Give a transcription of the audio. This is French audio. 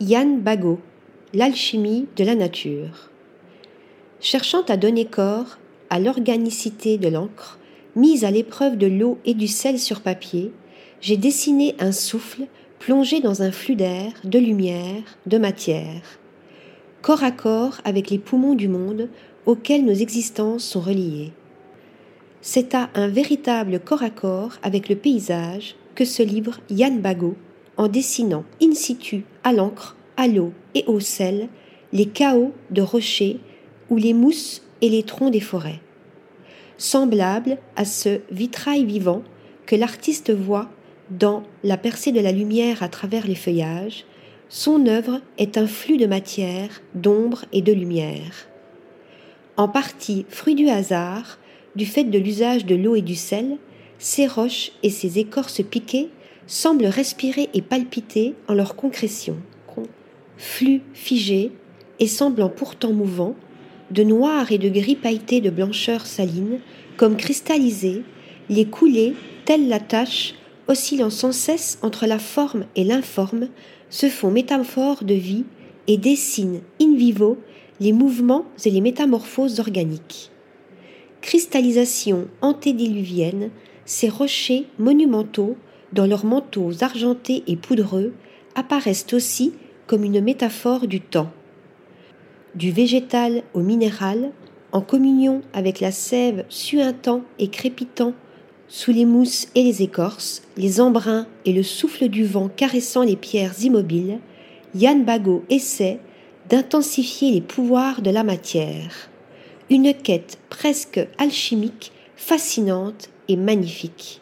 Yann Bagot, L'alchimie de la nature. Cherchant à donner corps à l'organicité de l'encre, mise à l'épreuve de l'eau et du sel sur papier, j'ai dessiné un souffle plongé dans un flux d'air, de lumière, de matière, corps à corps avec les poumons du monde auxquels nos existences sont reliées. C'est à un véritable corps à corps avec le paysage que se livre Yann Bagot en dessinant in situ à l'encre, à l'eau et au sel les chaos de rochers ou les mousses et les troncs des forêts. Semblable à ce vitrail vivant que l'artiste voit dans la percée de la lumière à travers les feuillages, son œuvre est un flux de matière, d'ombre et de lumière. En partie fruit du hasard, du fait de l'usage de l'eau et du sel, ces roches et ces écorces piquées semblent respirer et palpiter en leur concrétion. Flux figés et semblant pourtant mouvants, de noir et de gris pailleté de blancheur saline, comme cristallisés, les coulées, telles la tache, oscillant sans cesse entre la forme et l'informe, se font métaphores de vie et dessinent in vivo les mouvements et les métamorphoses organiques. Cristallisation antédiluvienne, ces rochers monumentaux, dans leurs manteaux argentés et poudreux, apparaissent aussi comme une métaphore du temps. Du végétal au minéral, en communion avec la sève suintant et crépitant sous les mousses et les écorces, les embruns et le souffle du vent caressant les pierres immobiles, Yann Bagot essaie d'intensifier les pouvoirs de la matière. Une quête presque alchimique, fascinante et magnifique.